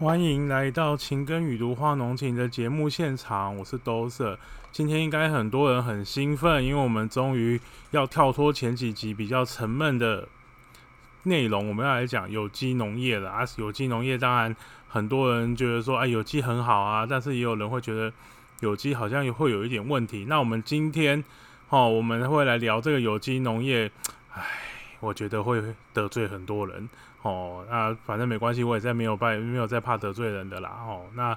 欢迎来到《情根与毒化浓情》的节目现场，我是兜色。今天应该很多人很兴奋，因为我们终于要跳脱前几集比较沉闷的内容，我们要来讲有机农业了啊！有机农业当然很多人觉得说，哎，有机很好啊，但是也有人会觉得有机好像会有一点问题。那我们今天哦，我们会来聊这个有机农业，唉，我觉得会得罪很多人。哦，那反正没关系，我也在没有拜，没有在怕得罪人的啦。哦，那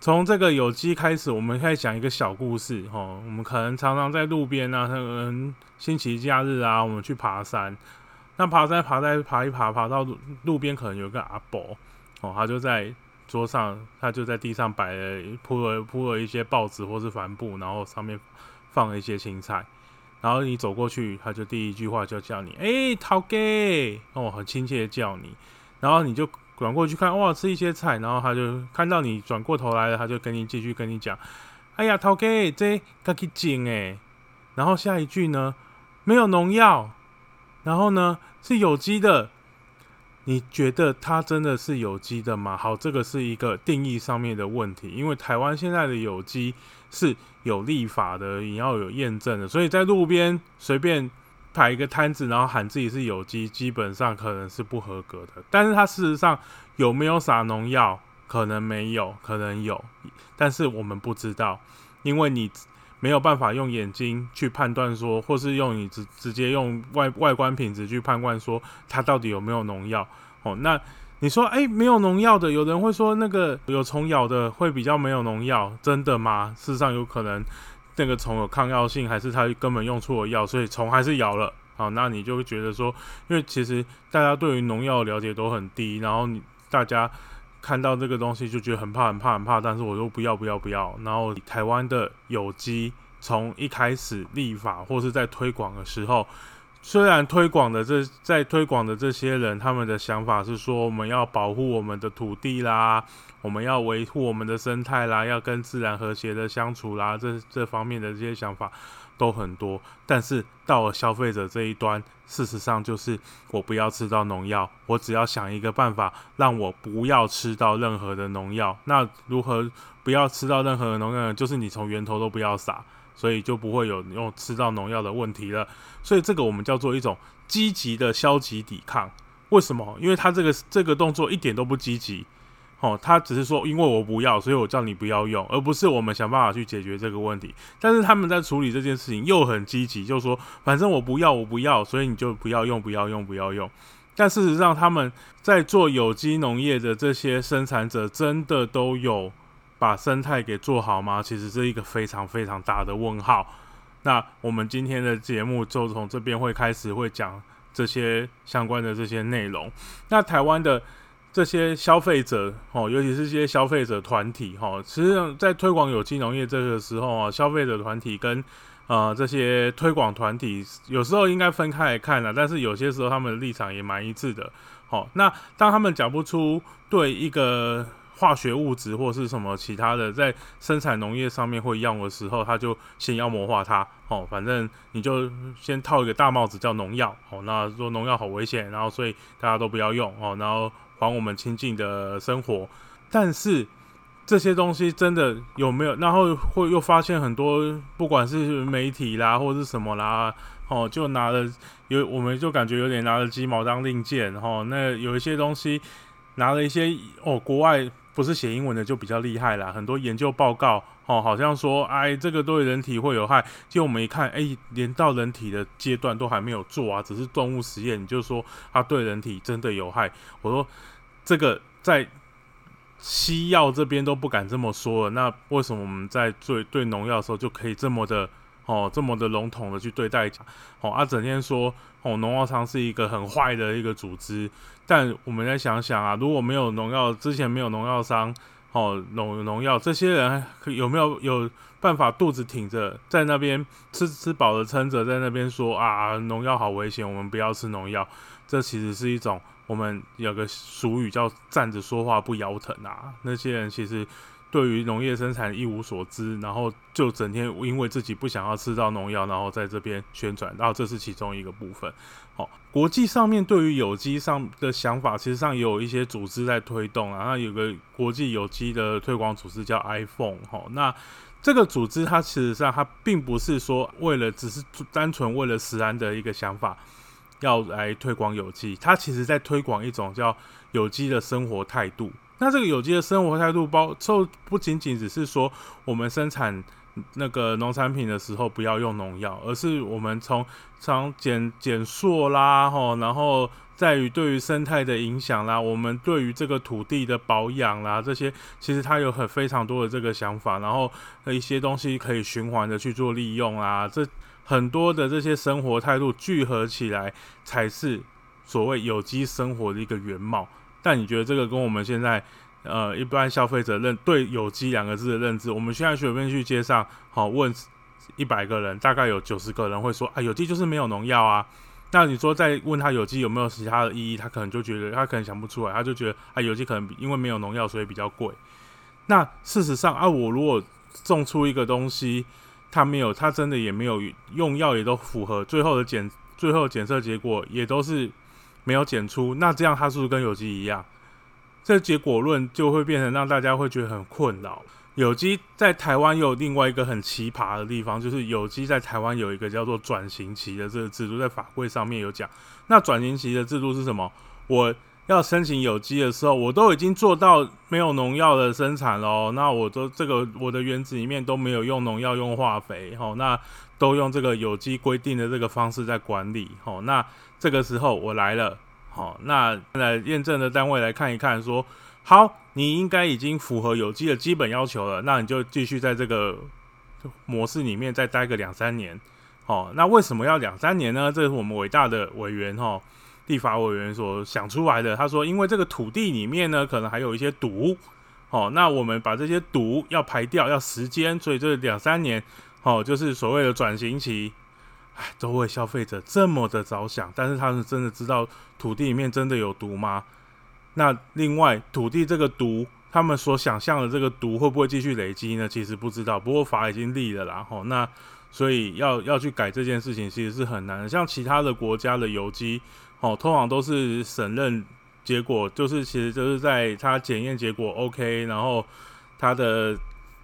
从这个有机开始，我们开始讲一个小故事。哦，我们可能常常在路边啊，可能星期假日啊，我们去爬山。那爬山爬在爬一爬，爬到路边，可能有个阿伯，哦，他就在桌上，他就在地上摆了铺了铺了一些报纸或是帆布，然后上面放了一些青菜。然后你走过去，他就第一句话就叫你，哎，陶给哦，很亲切的叫你。然后你就转过去看，哇，吃一些菜。然后他就看到你转过头来了，他就跟你继续跟你讲，哎呀，陶给这可以种诶。然后下一句呢，没有农药，然后呢是有机的。你觉得它真的是有机的吗？好，这个是一个定义上面的问题，因为台湾现在的有机是有立法的，也要有验证的，所以在路边随便摆一个摊子，然后喊自己是有机，基本上可能是不合格的。但是它事实上有没有撒农药？可能没有，可能有，但是我们不知道，因为你没有办法用眼睛去判断说，或是用你直直接用外外观品质去判断说它到底有没有农药。哦，那你说，哎，没有农药的，有人会说那个有虫咬的会比较没有农药，真的吗？事实上有可能那个虫有抗药性，还是它根本用错了药，所以虫还是咬了。好，那你就会觉得说，因为其实大家对于农药了解都很低，然后你大家看到这个东西就觉得很怕、很怕、很怕，但是我说不要、不要、不要。然后台湾的有机从一开始立法或是在推广的时候。虽然推广的这在推广的这些人，他们的想法是说我们要保护我们的土地啦，我们要维护我们的生态啦，要跟自然和谐的相处啦，这这方面的这些想法都很多。但是到了消费者这一端，事实上就是我不要吃到农药，我只要想一个办法让我不要吃到任何的农药。那如何不要吃到任何的农药？就是你从源头都不要撒。所以就不会有用吃到农药的问题了。所以这个我们叫做一种积极的消极抵抗。为什么？因为他这个这个动作一点都不积极。哦，他只是说因为我不要，所以我叫你不要用，而不是我们想办法去解决这个问题。但是他们在处理这件事情又很积极，就说反正我不要，我不要，所以你就不要用，不要用，不要用。但事实上，他们在做有机农业的这些生产者，真的都有。把生态给做好吗？其实是一个非常非常大的问号。那我们今天的节目就从这边会开始会讲这些相关的这些内容。那台湾的这些消费者哦，尤其是一些消费者团体哈，实际上在推广有机农业这个时候啊，消费者团体跟呃这些推广团体有时候应该分开来看了，但是有些时候他们的立场也蛮一致的。好，那当他们讲不出对一个。化学物质或是什么其他的，在生产农业上面会用的时候，他就先妖魔化它。哦，反正你就先套一个大帽子叫农药。哦，那说农药好危险，然后所以大家都不要用。哦，然后还我们清净的生活。但是这些东西真的有没有？然后会又发现很多，不管是媒体啦，或者是什么啦，哦，就拿了有，我们就感觉有点拿了鸡毛当令箭。哦，那有一些东西拿了一些哦，国外。不是写英文的就比较厉害啦，很多研究报告哦，好像说哎，这个对人体会有害。就我们一看，哎，连到人体的阶段都还没有做啊，只是动物实验，你就说它对人体真的有害？我说这个在西药这边都不敢这么说了，那为什么我们在对对农药的时候就可以这么的？哦，这么的笼统的去对待，哦，啊，整天说哦，农药商是一个很坏的一个组织，但我们再想想啊，如果没有农药，之前没有农药商，哦，农农药，这些人有没有有办法肚子挺着在那边吃吃饱了撑着，在那边说啊，农药好危险，我们不要吃农药，这其实是一种我们有个俗语叫站着说话不腰疼啊，那些人其实。对于农业生产一无所知，然后就整天因为自己不想要吃到农药，然后在这边宣传，然后这是其中一个部分。好，国际上面对于有机上的想法，其实上也有一些组织在推动啊。那有个国际有机的推广组织叫 iPhone。好，那这个组织它其实上它并不是说为了只是单纯为了食安的一个想法要来推广有机，它其实在推广一种叫有机的生活态度。那这个有机的生活态度包，就不仅仅只是说我们生产那个农产品的时候不要用农药，而是我们从从减减塑啦，吼，然后在于对于生态的影响啦，我们对于这个土地的保养啦，这些其实它有很非常多的这个想法，然后一些东西可以循环的去做利用啊，这很多的这些生活态度聚合起来，才是所谓有机生活的一个原貌。但你觉得这个跟我们现在，呃，一般消费者认对有机两个字的认知，我们现在随便去街上，好问一百个人，大概有九十个人会说啊，有机就是没有农药啊。那你说再问他有机有没有其他的意义，他可能就觉得他可能想不出来，他就觉得啊，有机可能因为没有农药，所以比较贵。那事实上啊，我如果种出一个东西，它没有，它真的也没有用药，也都符合最后的检最后检测结果也都是。没有检出，那这样它是不是跟有机一样？这结果论就会变成让大家会觉得很困扰。有机在台湾有另外一个很奇葩的地方，就是有机在台湾有一个叫做转型期的这个制度，在法规上面有讲。那转型期的制度是什么？我要申请有机的时候，我都已经做到没有农药的生产喽。那我都这个我的园子里面都没有用农药、用化肥，吼，那都用这个有机规定的这个方式在管理，吼，那。这个时候我来了，好，那来验证的单位来看一看，说好，你应该已经符合有机的基本要求了，那你就继续在这个模式里面再待个两三年，好，那为什么要两三年呢？这是我们伟大的委员哈，立法委员所想出来的。他说，因为这个土地里面呢，可能还有一些毒，好，那我们把这些毒要排掉，要时间，所以这两三年，好，就是所谓的转型期。唉，都为消费者这么的着想，但是他们真的知道土地里面真的有毒吗？那另外，土地这个毒，他们所想象的这个毒会不会继续累积呢？其实不知道。不过法已经立了啦，吼，那所以要要去改这件事情，其实是很难的。像其他的国家的有机，哦，通常都是审认结果，就是其实就是在它检验结果 OK，然后它的。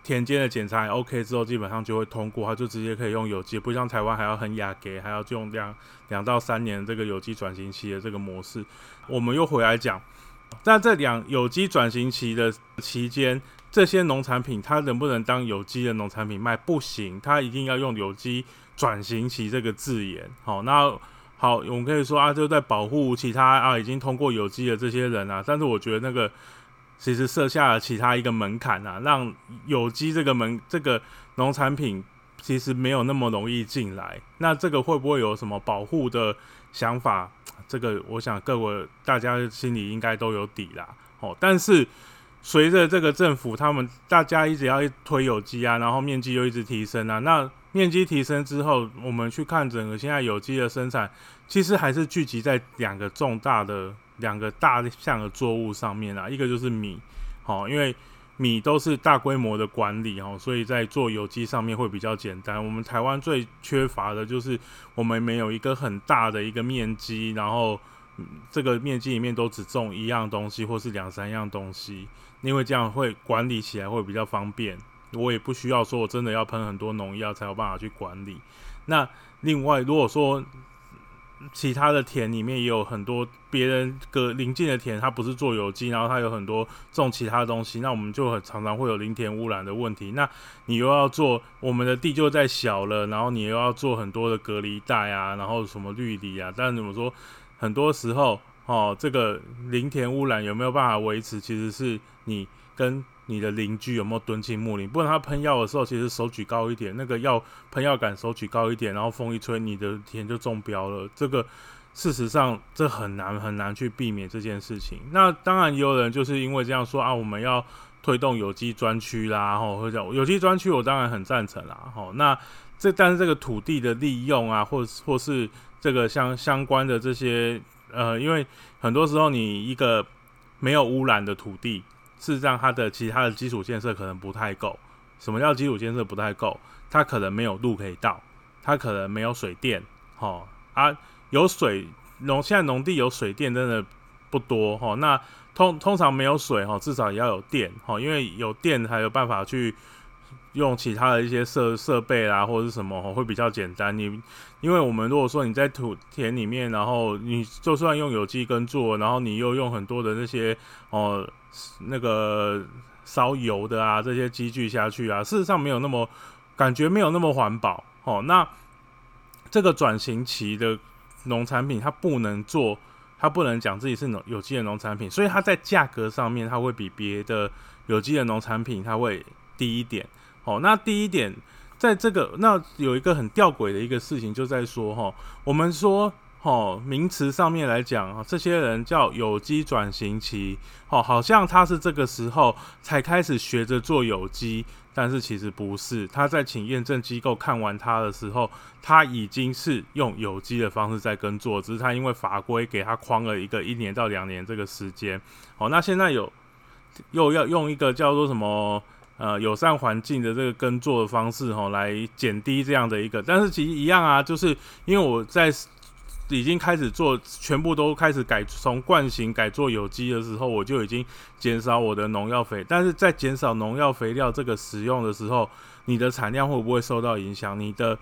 田间的检查 OK 之后，基本上就会通过，它就直接可以用有机，不像台湾还要很雅给，还要用两两到三年这个有机转型期的这个模式。我们又回来讲，在这两有机转型期的期间，这些农产品它能不能当有机的农产品卖？不行，它一定要用有机转型期这个字眼。好，那好，我们可以说啊，就在保护其他啊已经通过有机的这些人啊，但是我觉得那个。其实设下了其他一个门槛啊，让有机这个门这个农产品其实没有那么容易进来。那这个会不会有什么保护的想法？这个我想各位大家心里应该都有底啦。哦，但是随着这个政府他们大家一直要推有机啊，然后面积又一直提升啊，那面积提升之后，我们去看整个现在有机的生产，其实还是聚集在两个重大的。两个大项的作物上面啊，一个就是米，好，因为米都是大规模的管理哦，所以在做有机上面会比较简单。我们台湾最缺乏的就是我们没有一个很大的一个面积，然后这个面积里面都只种一样东西或是两三样东西，因为这样会管理起来会比较方便。我也不需要说我真的要喷很多农药才有办法去管理。那另外如果说其他的田里面也有很多别人隔邻近的田，它不是做有机，然后它有很多种其他东西，那我们就很常常会有林田污染的问题。那你又要做我们的地就在小了，然后你又要做很多的隔离带啊，然后什么绿篱啊，但怎么说，很多时候哦，这个林田污染有没有办法维持，其实是你跟。你的邻居有没有蹲进木林？不然他喷药的时候，其实手举高一点，那个药喷药杆手举高一点，然后风一吹，你的田就中标了。这个事实上这很难很难去避免这件事情。那当然也有人就是因为这样说啊，我们要推动有机专区啦，吼，或者有机专区，我当然很赞成啦，吼。那这但是这个土地的利用啊，或或是这个相相关的这些呃，因为很多时候你一个没有污染的土地。事实上它的其他的基础建设可能不太够。什么叫基础建设不太够？它可能没有路可以到，它可能没有水电，哈啊有水农现在农地有水电真的不多哈。那通通常没有水哈，至少也要有电哈，因为有电才有办法去用其他的一些设设备啦或者是什么会比较简单。你因为我们如果说你在土田里面，然后你就算用有机耕作，然后你又用很多的那些哦那个烧油的啊这些机具下去啊，事实上没有那么感觉没有那么环保哦。那这个转型期的农产品它不能做。它不能讲自己是农有机的农产品，所以它在价格上面它会比别的有机的农产品它会低一点。哦，那第一点，在这个那有一个很吊诡的一个事情，就在说哈，我们说哦名词上面来讲啊，这些人叫有机转型期，哦，好像他是这个时候才开始学着做有机。但是其实不是，他在请验证机构看完他的时候，他已经是用有机的方式在耕作，只是他因为法规给他框了一个一年到两年这个时间。好，那现在有又要用一个叫做什么呃友善环境的这个耕作的方式哈，来减低这样的一个，但是其实一样啊，就是因为我在。已经开始做，全部都开始改从惯型改做有机的时候，我就已经减少我的农药肥。但是在减少农药肥料这个使用的时候，你的产量会不会受到影响？你的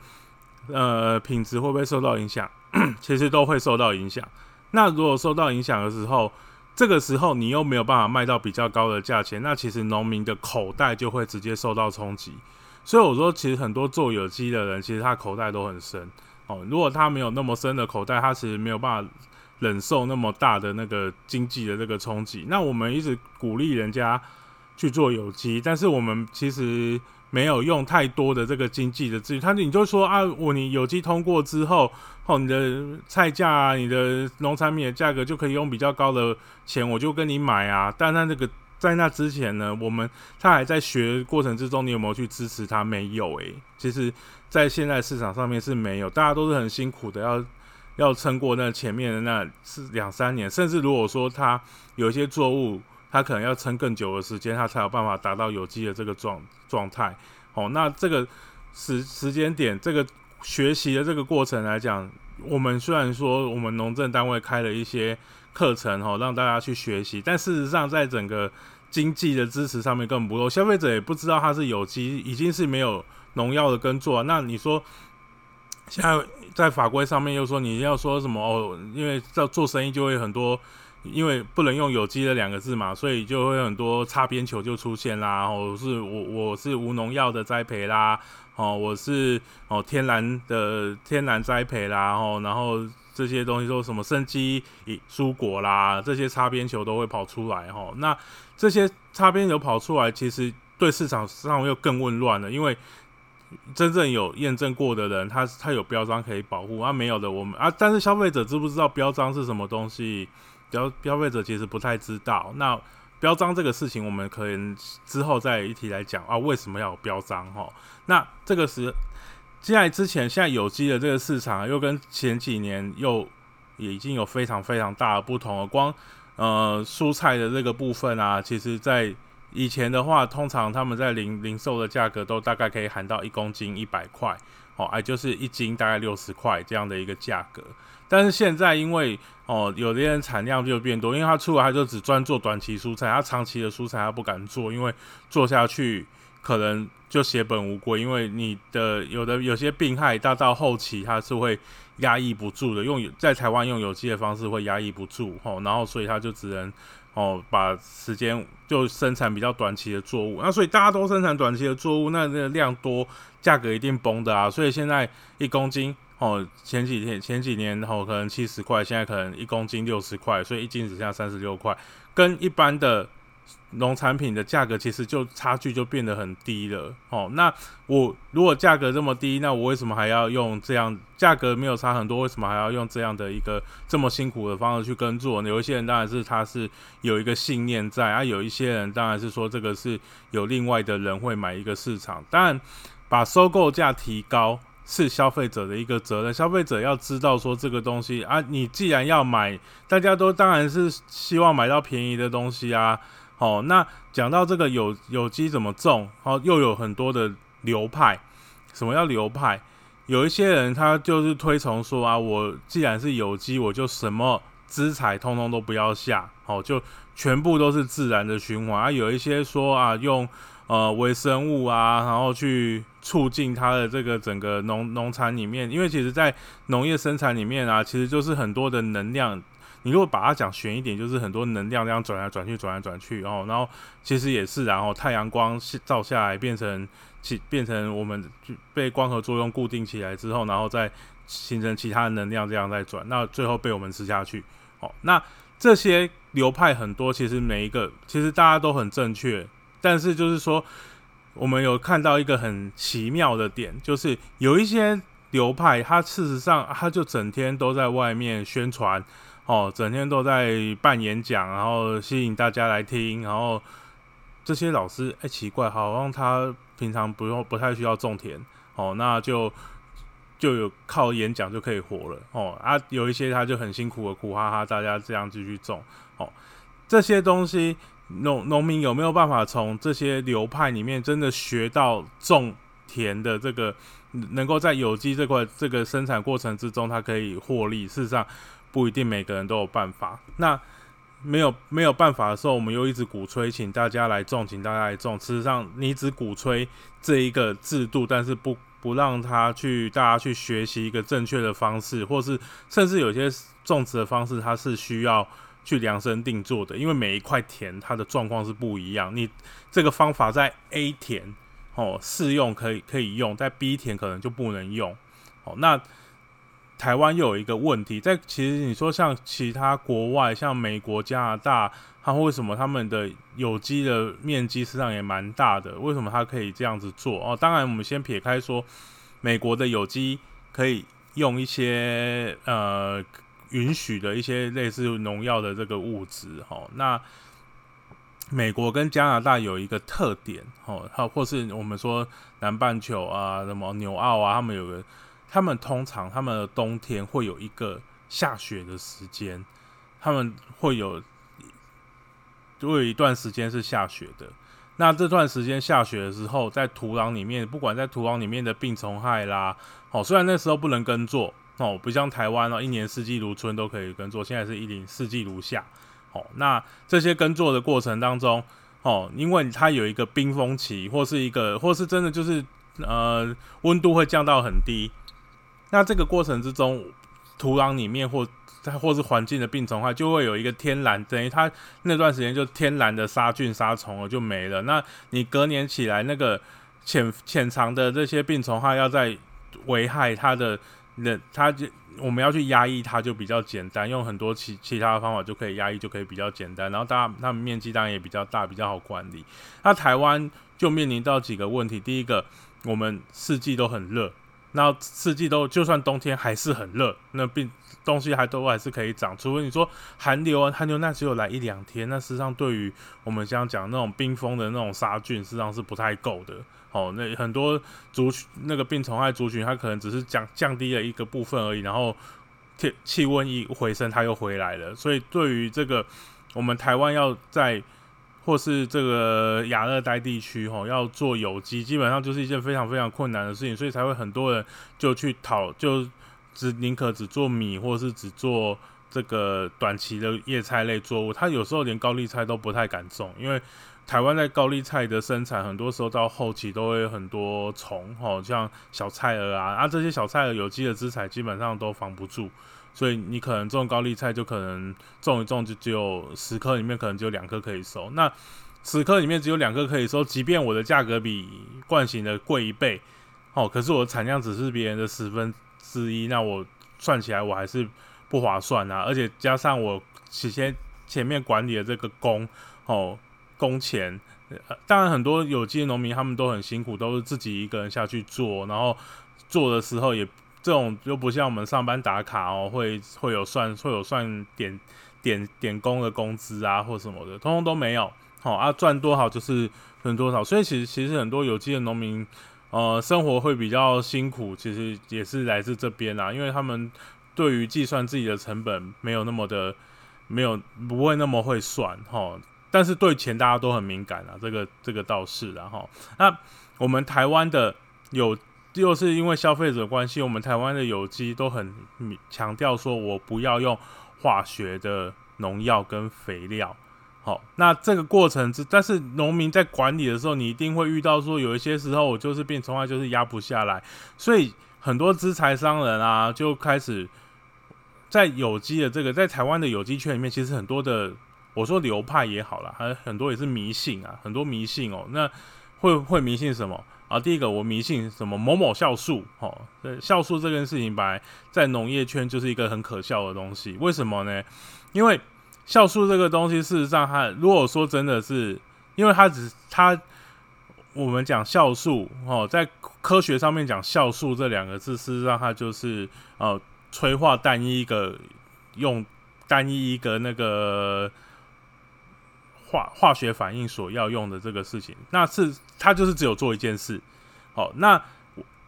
呃品质会不会受到影响？其实都会受到影响。那如果受到影响的时候，这个时候你又没有办法卖到比较高的价钱，那其实农民的口袋就会直接受到冲击。所以我说，其实很多做有机的人，其实他口袋都很深。哦，如果他没有那么深的口袋，他其实没有办法忍受那么大的那个经济的这个冲击。那我们一直鼓励人家去做有机，但是我们其实没有用太多的这个经济的资源。他你就说啊，我你有机通过之后，哦，你的菜价啊，你的农产品的价格就可以用比较高的钱，我就跟你买啊。但他那个在那之前呢，我们他还在学过程之中，你有没有去支持他？没有诶，其实。在现在市场上面是没有，大家都是很辛苦的，要要撑过那前面的那是两三年，甚至如果说它有一些作物，它可能要撑更久的时间，它才有办法达到有机的这个状状态。哦，那这个时时间点，这个学习的这个过程来讲，我们虽然说我们农政单位开了一些课程，哦，让大家去学习，但事实上在整个经济的支持上面根本不够，消费者也不知道它是有机，已经是没有。农药的耕作，那你说现在在法规上面又说你要说什么哦？因为要做生意就会很多，因为不能用有机的两个字嘛，所以就会很多擦边球就出现啦。哦，是我我是无农药的栽培啦，哦，我是哦天然的天然栽培啦，哦，然后这些东西说什么生机蔬果啦，这些擦边球都会跑出来哈。那这些擦边球跑出来，其实对市场上又更混乱了，因为。真正有验证过的人，他他有标章可以保护，啊没有的我们啊，但是消费者知不知道标章是什么东西？标消费者其实不太知道。那标章这个事情，我们可能之后再一提来讲啊，为什么要有标章？哈，那这个是现在之前现在有机的这个市场又跟前几年又也已经有非常非常大的不同了。光呃蔬菜的这个部分啊，其实在以前的话，通常他们在零零售的价格都大概可以喊到一公斤一百块，哦，哎，就是一斤大概六十块这样的一个价格。但是现在因为哦，有的人产量就变多，因为他出来他就只专做短期蔬菜，他长期的蔬菜他不敢做，因为做下去可能就血本无归，因为你的有的有些病害，到到后期它是会压抑不住的，用在台湾用有机的方式会压抑不住，吼，然后所以他就只能。哦，把时间就生产比较短期的作物，那所以大家都生产短期的作物，那那个量多，价格一定崩的啊。所以现在一公斤，哦，前几天前几年哦可能七十块，现在可能一公斤六十块，所以一斤只剩下三十六块，跟一般的。农产品的价格其实就差距就变得很低了哦。那我如果价格这么低，那我为什么还要用这样价格没有差很多？为什么还要用这样的一个这么辛苦的方式去耕作？有一些人当然是他是有一个信念在啊，有一些人当然是说这个是有另外的人会买一个市场。当然，把收购价提高是消费者的一个责任。消费者要知道说这个东西啊，你既然要买，大家都当然是希望买到便宜的东西啊。好，那讲到这个有有机怎么种，好，又有很多的流派。什么叫流派？有一些人他就是推崇说啊，我既然是有机，我就什么资材通通都不要下，好，就全部都是自然的循环。啊，有一些说啊，用呃微生物啊，然后去促进它的这个整个农农产里面，因为其实在农业生产里面啊，其实就是很多的能量。你如果把它讲悬一点，就是很多能量这样转来转去，转来转去，然后，然后其实也是，然后太阳光照下来变成其变成我们被光合作用固定起来之后，然后再形成其他的能量这样再转，那最后被我们吃下去。哦，那这些流派很多，其实每一个其实大家都很正确，但是就是说，我们有看到一个很奇妙的点，就是有一些流派，它事实上它就整天都在外面宣传。哦，整天都在办演讲，然后吸引大家来听，然后这些老师，哎，奇怪，好像他平常不用不太需要种田，哦，那就就有靠演讲就可以活了，哦啊，有一些他就很辛苦的苦哈哈，大家这样继续种，哦，这些东西农农民有没有办法从这些流派里面真的学到种田的这个，能够在有机这块这个生产过程之中，它可以获利？事实上。不一定每个人都有办法。那没有没有办法的时候，我们又一直鼓吹，请大家来种，请大家来种。事实上，你只鼓吹这一个制度，但是不不让他去大家去学习一个正确的方式，或是甚至有些种植的方式，它是需要去量身定做的。因为每一块田它的状况是不一样。你这个方法在 A 田哦适用可以可以用，在 B 田可能就不能用。哦，那。台湾又有一个问题，在其实你说像其他国外，像美国、加拿大，它为什么他们的有机的面积实际上也蛮大的？为什么它可以这样子做？哦，当然我们先撇开说，美国的有机可以用一些呃允许的一些类似农药的这个物质，哈，那美国跟加拿大有一个特点，哦，它或是我们说南半球啊，什么纽澳啊，他们有个。他们通常他们的冬天会有一个下雪的时间，他们会有会有一段时间是下雪的。那这段时间下雪的时候，在土壤里面，不管在土壤里面的病虫害啦，哦，虽然那时候不能耕作哦，不像台湾哦，一年四季如春都可以耕作，现在是一年四季如夏。哦，那这些耕作的过程当中，哦，因为它有一个冰封期，或是一个，或是真的就是呃，温度会降到很低。那这个过程之中，土壤里面或或是环境的病虫害就会有一个天然，等于它那段时间就天然的杀菌杀虫了就没了。那你隔年起来，那个潜潜藏的这些病虫害要在危害它的，那它就我们要去压抑它就比较简单，用很多其其他的方法就可以压抑，就可以比较简单。然后大它们面积当然也比较大，比较好管理。那台湾就面临到几个问题，第一个，我们四季都很热。那四季都，就算冬天还是很热，那病东西还都还是可以长。除非你说寒流啊，寒流那只有来一两天，那事实上对于我们这样讲那种冰封的那种杀菌，实际上是不太够的。哦，那很多族群那个病虫害族群，它可能只是降降低了一个部分而已，然后天气温一回升，它又回来了。所以对于这个，我们台湾要在或是这个亚热带地区，吼，要做有机，基本上就是一件非常非常困难的事情，所以才会很多人就去讨，就只宁可只做米，或是只做这个短期的叶菜类作物。他有时候连高丽菜都不太敢种，因为台湾在高丽菜的生产，很多时候到后期都会很多虫，吼，像小菜蛾啊，啊，这些小菜蛾有机的资材基本上都防不住。所以你可能种高丽菜，就可能种一种就只有十颗里面可能只有两颗可以收。那十颗里面只有两颗可以收，即便我的价格比惯型的贵一倍，哦，可是我产量只是别人的十分之一，那我算起来我还是不划算啊。而且加上我起先前面管理的这个工哦工钱，当然很多有机的农民他们都很辛苦，都是自己一个人下去做，然后做的时候也。这种又不像我们上班打卡哦，会会有算会有算点点点工的工资啊，或什么的，通通都没有。好啊，赚多少就是分多少。所以其实其实很多有机的农民，呃，生活会比较辛苦，其实也是来自这边啊，因为他们对于计算自己的成本没有那么的没有不会那么会算哈。但是对钱大家都很敏感啊，这个这个倒是然后，那我们台湾的有又是因为消费者关系，我们台湾的有机都很强调说我不要用化学的农药跟肥料。好，那这个过程之，但是农民在管理的时候，你一定会遇到说有一些时候我就是变，从来就是压不下来，所以很多资财商人啊就开始在有机的这个在台湾的有机圈里面，其实很多的我说流派也好了，还很多也是迷信啊，很多迷信哦。那会会迷信什么啊？第一个我迷信什么某某酵素，哦，酵素这件事情本来在农业圈就是一个很可笑的东西，为什么呢？因为酵素这个东西，事实上，它如果说真的是，因为它只它，我们讲酵素哦，在科学上面讲酵素这两个字，事实上它就是呃催化单一一个用单一一个那个化化学反应所要用的这个事情，那是它就是只有做一件事。好，那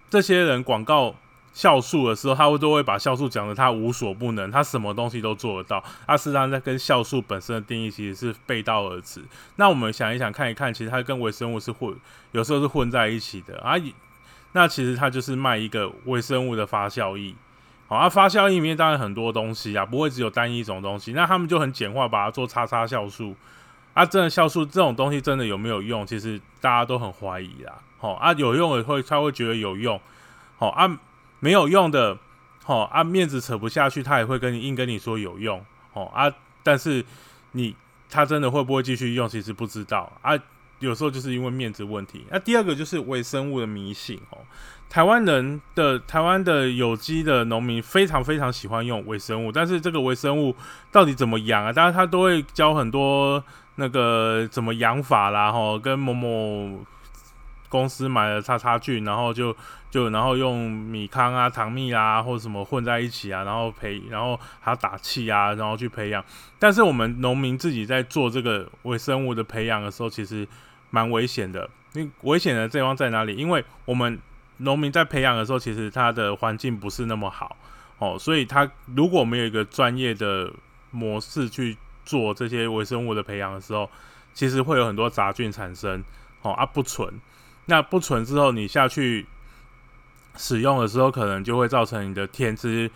这些人广告。酵素的时候，他会都会把酵素讲的他无所不能，他什么东西都做得到。他实上在跟酵素本身的定义其实是背道而驰。那我们想一想看一看，其实它跟微生物是混，有时候是混在一起的啊。那其实它就是卖一个微生物的发酵液。好，啊，发酵液里面当然很多东西啊，不会只有单一种东西。那他们就很简化，把它做叉叉酵素。啊，真的酵素这种东西真的有没有用？其实大家都很怀疑啦。好啊，有用也会他会觉得有用。好啊。没有用的，哦，啊，面子扯不下去，他也会跟你硬跟你说有用，哦啊，但是你他真的会不会继续用，其实不知道啊。有时候就是因为面子问题。那第二个就是微生物的迷信哦，台湾人的台湾的有机的农民非常非常喜欢用微生物，但是这个微生物到底怎么养啊？当然他都会教很多那个怎么养法啦，吼，跟某某。公司买了叉叉菌，然后就就然后用米糠啊、糖蜜啊或者什么混在一起啊，然后培，然后还要打气啊，然后去培养。但是我们农民自己在做这个微生物的培养的时候，其实蛮危险的。你危险的地方在哪里？因为我们农民在培养的时候，其实它的环境不是那么好哦，所以它如果没有一个专业的模式去做这些微生物的培养的时候，其实会有很多杂菌产生哦啊不纯。那不纯之后，你下去使用的时候，可能就会造成你的天资、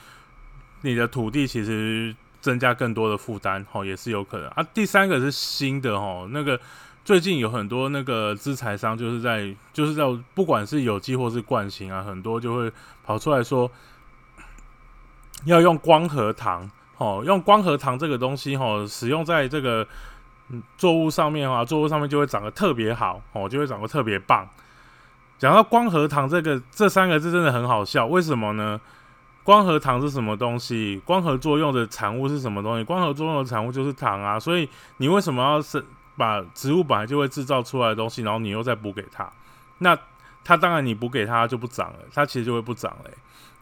你的土地其实增加更多的负担，哦，也是有可能啊。第三个是新的哦，那个最近有很多那个资材商就是在就是在不管是有机或是惯性啊，很多就会跑出来说要用光合糖，哦，用光合糖这个东西，哦，使用在这个作物上面的话，作物上面就会长得特别好，哦，就会长得特别棒。讲到光合糖这个这三个字真的很好笑，为什么呢？光合糖是什么东西？光合作用的产物是什么东西？光合作用的产物就是糖啊，所以你为什么要是把植物本来就会制造出来的东西，然后你又再补给它？那它当然你补给它就不长了，它其实就会不长嘞。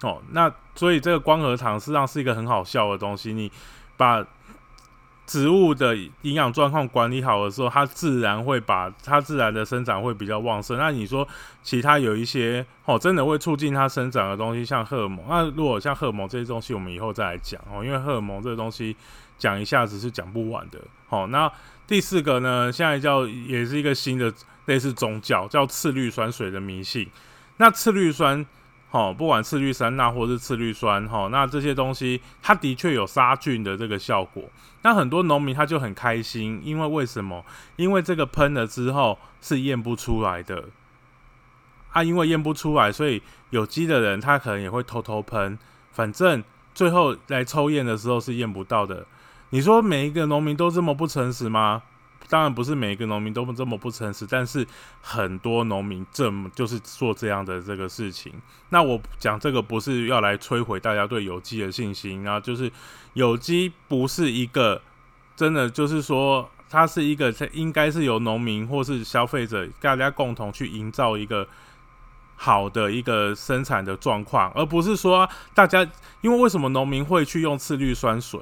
哦，那所以这个光合糖实际上是一个很好笑的东西，你把。植物的营养状况管理好的时候，它自然会把它自然的生长会比较旺盛。那你说其他有一些哦，真的会促进它生长的东西，像荷尔蒙。那如果像荷尔蒙这些东西，我们以后再来讲哦，因为荷尔蒙这个东西讲一下子是讲不完的。好，那第四个呢，现在叫也是一个新的类似宗教，叫次氯酸水的迷信。那次氯酸。好，不管次氯酸钠或是次氯酸，哈，那这些东西它的确有杀菌的这个效果。那很多农民他就很开心，因为为什么？因为这个喷了之后是验不出来的。啊，因为验不出来，所以有机的人他可能也会偷偷喷，反正最后来抽验的时候是验不到的。你说每一个农民都这么不诚实吗？当然不是每一个农民都这么不诚实，但是很多农民这么就是做这样的这个事情。那我讲这个不是要来摧毁大家对有机的信心啊，就是有机不是一个真的，就是说它是一个应该是由农民或是消费者大家共同去营造一个好的一个生产的状况，而不是说大家因为为什么农民会去用次氯酸水？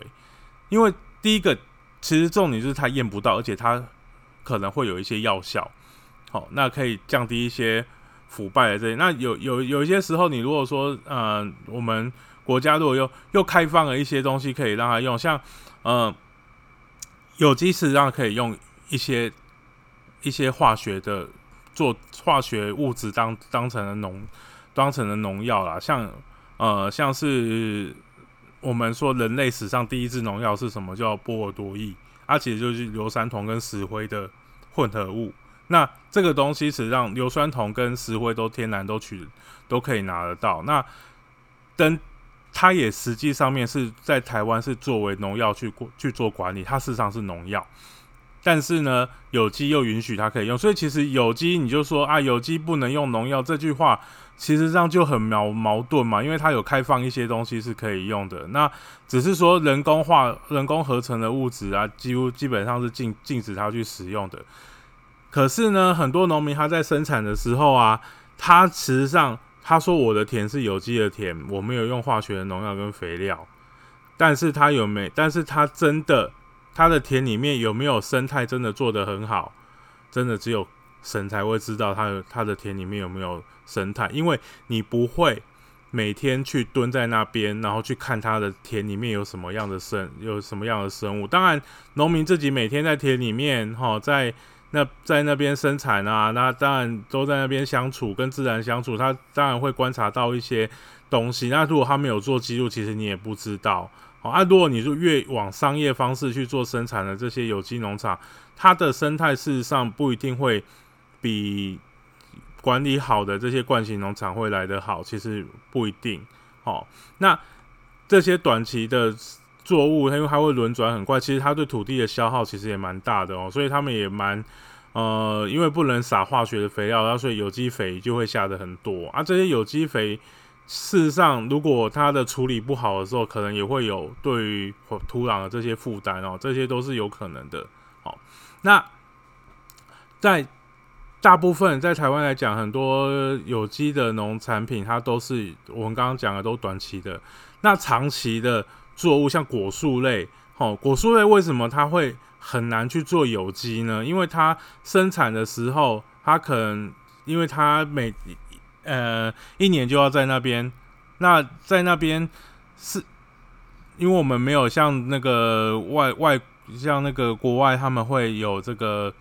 因为第一个。其实重点就是它验不到，而且它可能会有一些药效，好，那可以降低一些腐败的这些。那有有有一些时候，你如果说，呃，我们国家如果又又开放了一些东西可以让它用，像，呃，有机实际上可以用一些一些化学的做化学物质当当成了农当成了农药啦，像呃像是我们说人类史上第一支农药是什么？叫波尔多液，它其实就是硫酸铜跟石灰的混合物。那这个东西实际上硫酸铜跟石灰都天然都取都可以拿得到。那灯它也实际上面是在台湾是作为农药去过去做管理，它事实上是农药。但是呢，有机又允许它可以用，所以其实有机你就说啊，有机不能用农药这句话，其实上就很矛矛盾嘛，因为它有开放一些东西是可以用的，那只是说人工化、人工合成的物质啊，几乎基本上是禁禁止它去使用的。可是呢，很多农民他在生产的时候啊，他实际上他说我的田是有机的田，我没有用化学的农药跟肥料，但是他有没？但是他真的他的田里面有没有生态真的做得很好？真的只有神才会知道他他的田里面有没有生态，因为你不会每天去蹲在那边，然后去看他的田里面有什么样的生有什么样的生物。当然，农民自己每天在田里面哈在。那在那边生产啊，那当然都在那边相处，跟自然相处，他当然会观察到一些东西。那如果他没有做记录，其实你也不知道。啊，如果你就越往商业方式去做生产的这些有机农场，它的生态事实上不一定会比管理好的这些惯性农场会来得好，其实不一定。好，那这些短期的。作物，因为它会轮转很快，其实它对土地的消耗其实也蛮大的哦，所以他们也蛮呃，因为不能撒化学的肥料，然后所以有机肥就会下的很多啊。这些有机肥事实上，如果它的处理不好的时候，可能也会有对于土壤的这些负担哦，这些都是有可能的。好，那在大部分在台湾来讲，很多有机的农产品，它都是我们刚刚讲的都短期的，那长期的。作物像果树类，哦，果树类为什么它会很难去做有机呢？因为它生产的时候，它可能因为它每呃一年就要在那边，那在那边是，因为我们没有像那个外外像那个国外他们会有这个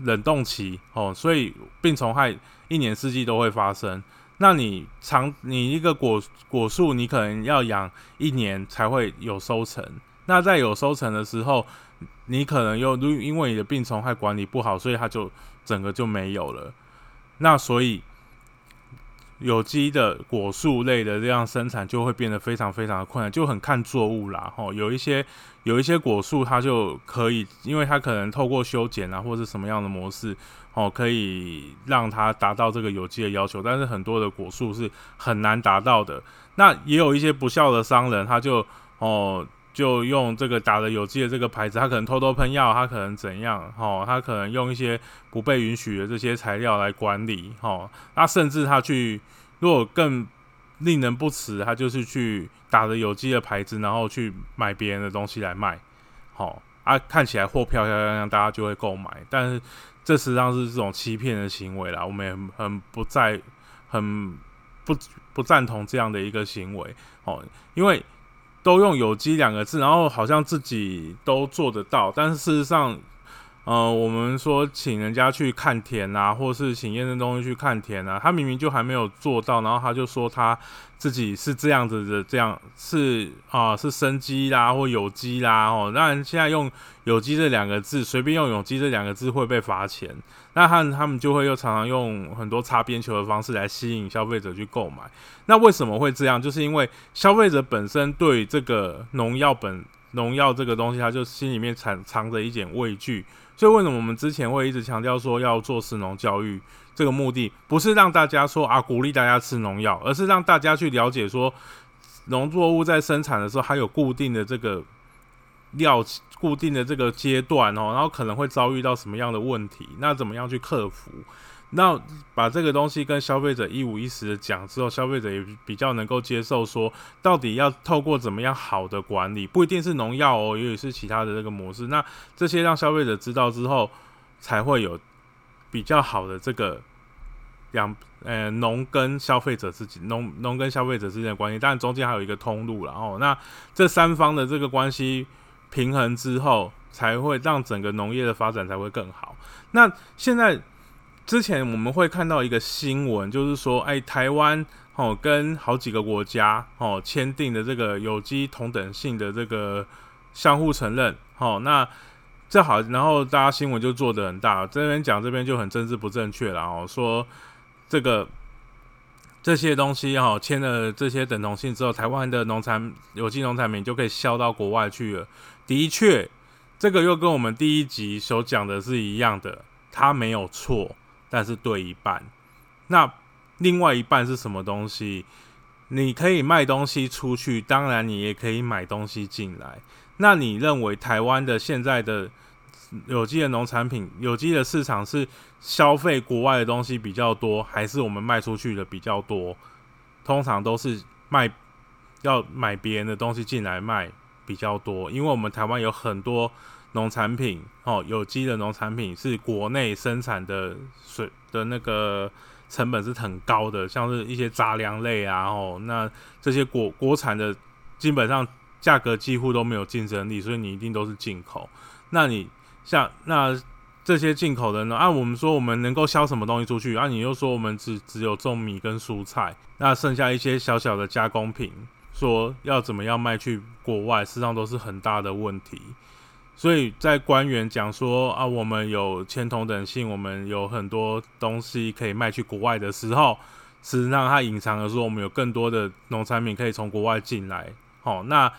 冷冻期哦，所以病虫害一年四季都会发生。那你长你一个果果树，你可能要养一年才会有收成。那在有收成的时候，你可能又因为你的病虫害管理不好，所以它就整个就没有了。那所以有机的果树类的这样生产就会变得非常非常的困难，就很看作物啦。吼，有一些有一些果树它就可以，因为它可能透过修剪啊，或者什么样的模式。哦，可以让它达到这个有机的要求，但是很多的果树是很难达到的。那也有一些不孝的商人，他就哦，就用这个打的有机的这个牌子，他可能偷偷喷药，他可能怎样？哦，他可能用一些不被允许的这些材料来管理。哦，那甚至他去，如果更令人不齿，他就是去打的有机的牌子，然后去买别人的东西来卖。好啊，看起来货漂漂亮亮，大家就会购买，但是。这实际上是这种欺骗的行为啦，我们也很不在，很不不赞同这样的一个行为哦，因为都用有机两个字，然后好像自己都做得到，但是事实上。呃，我们说请人家去看田啊，或是请验证东西去看田啊，他明明就还没有做到，然后他就说他自己是这样子的，这样是啊，是生机啦，或有机啦，哦，当然现在用有机这两个字，随便用有机这两个字会被罚钱，那他他们就会又常常用很多擦边球的方式来吸引消费者去购买。那为什么会这样？就是因为消费者本身对这个农药本农药这个东西，他就心里面藏藏着一点畏惧。所以为什么我们之前会一直强调说要做食农教育？这个目的不是让大家说啊鼓励大家吃农药，而是让大家去了解说农作物在生产的时候它有固定的这个料、固定的这个阶段哦，然后可能会遭遇到什么样的问题，那怎么样去克服？那把这个东西跟消费者一五一十的讲之后，消费者也比较能够接受，说到底要透过怎么样好的管理，不一定是农药哦，也许是其他的这个模式。那这些让消费者知道之后，才会有比较好的这个两呃农跟消费者之间，农农跟消费者之间的关系。但中间还有一个通路了哦。那这三方的这个关系平衡之后。才会让整个农业的发展才会更好。那现在之前我们会看到一个新闻，就是说，哎，台湾哦跟好几个国家哦签订的这个有机同等性的这个相互承认，哦，那这好，然后大家新闻就做的很大，这边讲这边就很政治不正确了哦，说这个。这些东西哈签了这些等同性之后，台湾的农产有机农产品就可以销到国外去了。的确，这个又跟我们第一集所讲的是一样的，它没有错，但是对一半。那另外一半是什么东西？你可以卖东西出去，当然你也可以买东西进来。那你认为台湾的现在的？有机的农产品，有机的市场是消费国外的东西比较多，还是我们卖出去的比较多？通常都是卖要买别人的东西进来卖比较多，因为我们台湾有很多农产品哦，有机的农产品是国内生产的水的那个成本是很高的，像是一些杂粮类啊，哦，那这些国国产的基本上价格几乎都没有竞争力，所以你一定都是进口，那你。像那这些进口的呢？按我们说，我们能够销什么东西出去？啊，你又说我们只只有种米跟蔬菜，那剩下一些小小的加工品，说要怎么样卖去国外，实际上都是很大的问题。所以在官员讲说啊，我们有签同等性，我们有很多东西可以卖去国外的时候，实际上他隐藏的说，我们有更多的农产品可以从国外进来。好，那。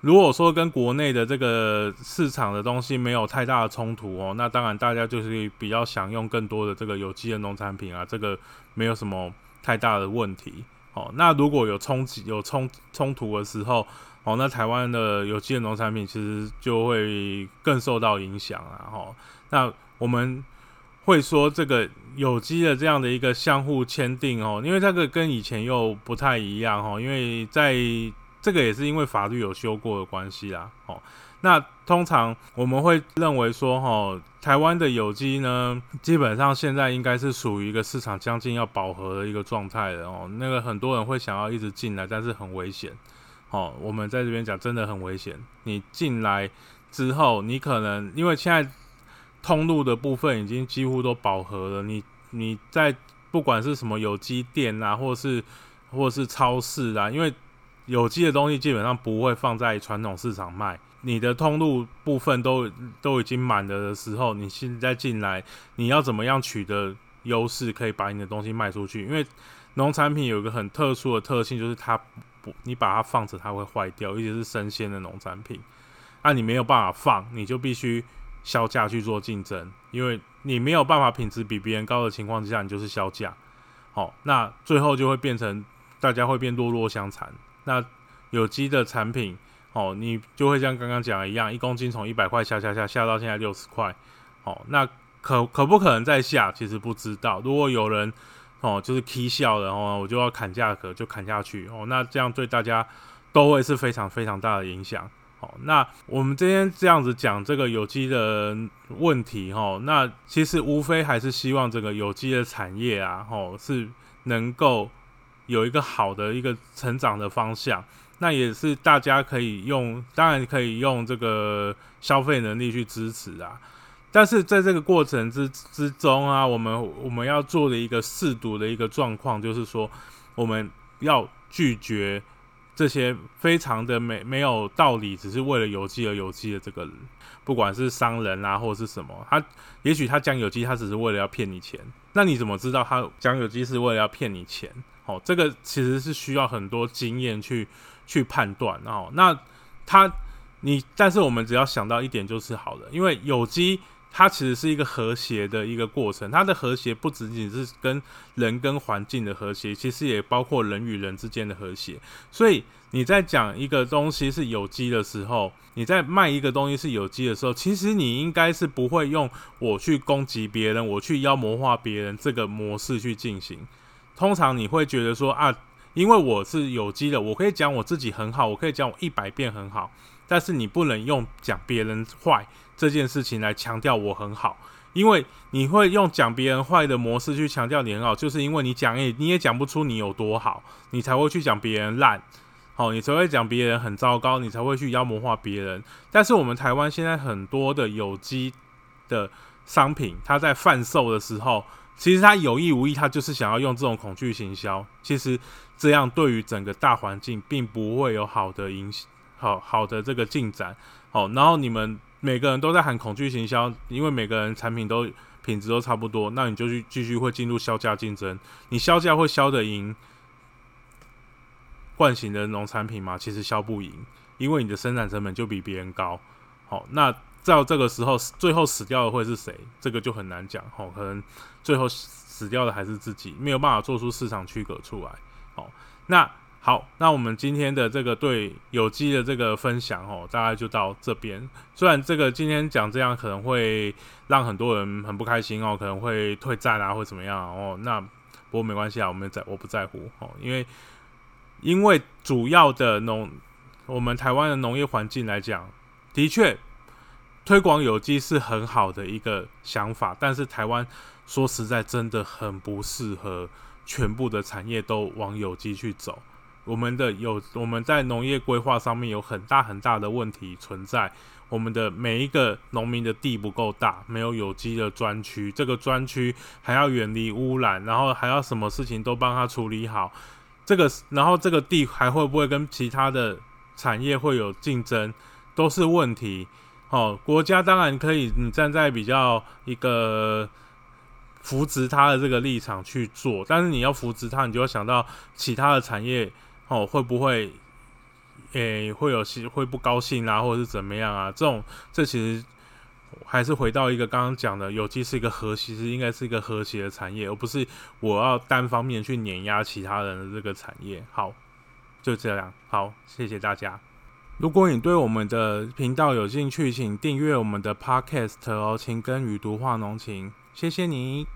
如果说跟国内的这个市场的东西没有太大的冲突哦，那当然大家就是比较享用更多的这个有机的农产品啊，这个没有什么太大的问题哦。那如果有冲击、有冲冲突的时候哦，那台湾的有机的农产品其实就会更受到影响啊。哦，那我们会说这个有机的这样的一个相互签订哦，因为这个跟以前又不太一样哦，因为在这个也是因为法律有修过的关系啦，哦，那通常我们会认为说，哈，台湾的有机呢，基本上现在应该是属于一个市场将近要饱和的一个状态了，哦，那个很多人会想要一直进来，但是很危险，哦，我们在这边讲真的很危险，你进来之后，你可能因为现在通路的部分已经几乎都饱和了，你你在不管是什么有机店啊，或是或是超市啊，因为有机的东西基本上不会放在传统市场卖，你的通路部分都都已经满了的时候，你现在进来，你要怎么样取得优势，可以把你的东西卖出去？因为农产品有一个很特殊的特性，就是它你把它放着它会坏掉，尤其是生鲜的农产品，那你没有办法放，你就必须销价去做竞争，因为你没有办法品质比别人高的情况之下，你就是销价，好，那最后就会变成大家会变弱弱相残。那有机的产品，哦，你就会像刚刚讲的一样，一公斤从一百块下下下下到现在六十块，哦，那可可不可能再下？其实不知道。如果有人哦，就是 K 笑的哦，我就要砍价格，就砍下去哦。那这样对大家都会是非常非常大的影响。哦，那我们今天这样子讲这个有机的问题，哈，那其实无非还是希望这个有机的产业啊，哦，是能够。有一个好的一个成长的方向，那也是大家可以用，当然可以用这个消费能力去支持啊。但是在这个过程之之中啊，我们我们要做的一个试毒的一个状况，就是说我们要拒绝这些非常的没没有道理，只是为了有机而有机的这个人，不管是商人啊或者是什么，他也许他讲有机，他只是为了要骗你钱。那你怎么知道他讲有机是为了要骗你钱？哦，这个其实是需要很多经验去去判断哦。那他你，但是我们只要想到一点就是好了，因为有机它其实是一个和谐的一个过程，它的和谐不仅仅是跟人跟环境的和谐，其实也包括人与人之间的和谐。所以你在讲一个东西是有机的时候，你在卖一个东西是有机的时候，其实你应该是不会用我去攻击别人，我去妖魔化别人这个模式去进行。通常你会觉得说啊，因为我是有机的，我可以讲我自己很好，我可以讲我一百遍很好，但是你不能用讲别人坏这件事情来强调我很好，因为你会用讲别人坏的模式去强调你很好，就是因为你讲也你也讲不出你有多好，你才会去讲别人烂。好，你才会讲别人很糟糕，你才会去妖魔化别人。但是我们台湾现在很多的有机的商品，它在贩售的时候，其实它有意无意，它就是想要用这种恐惧行销。其实这样对于整个大环境并不会有好的影响，好好的这个进展。好，然后你们每个人都在喊恐惧行销，因为每个人产品都品质都差不多，那你就去继续会进入销价竞争。你销价会销得赢惯型的农产品吗？其实销不赢，因为你的生产成本就比别人高。好，那到这个时候，最后死掉的会是谁？这个就很难讲。好，可能最后死掉的还是自己，没有办法做出市场区隔出来。好，那。好，那我们今天的这个对有机的这个分享哦，大概就到这边。虽然这个今天讲这样可能会让很多人很不开心哦，可能会退战啊，或怎么样哦。那不过没关系啊，我们在我不在乎哦，因为因为主要的农，我们台湾的农业环境来讲，的确推广有机是很好的一个想法，但是台湾说实在真的很不适合全部的产业都往有机去走。我们的有我们在农业规划上面有很大很大的问题存在，我们的每一个农民的地不够大，没有有机的专区，这个专区还要远离污染，然后还要什么事情都帮他处理好，这个然后这个地还会不会跟其他的产业会有竞争，都是问题。哦，国家当然可以，你站在比较一个。扶植他的这个立场去做，但是你要扶植他，你就要想到其他的产业哦，会不会诶会有会不高兴啊，或者是怎么样啊？这种这其实还是回到一个刚刚讲的，有机是一个和其实应该是一个和谐的产业，而不是我要单方面去碾压其他人的这个产业。好，就这样，好，谢谢大家。如果你对我们的频道有兴趣，请订阅我们的 Podcast 哦，请跟雨读画浓情，谢谢你。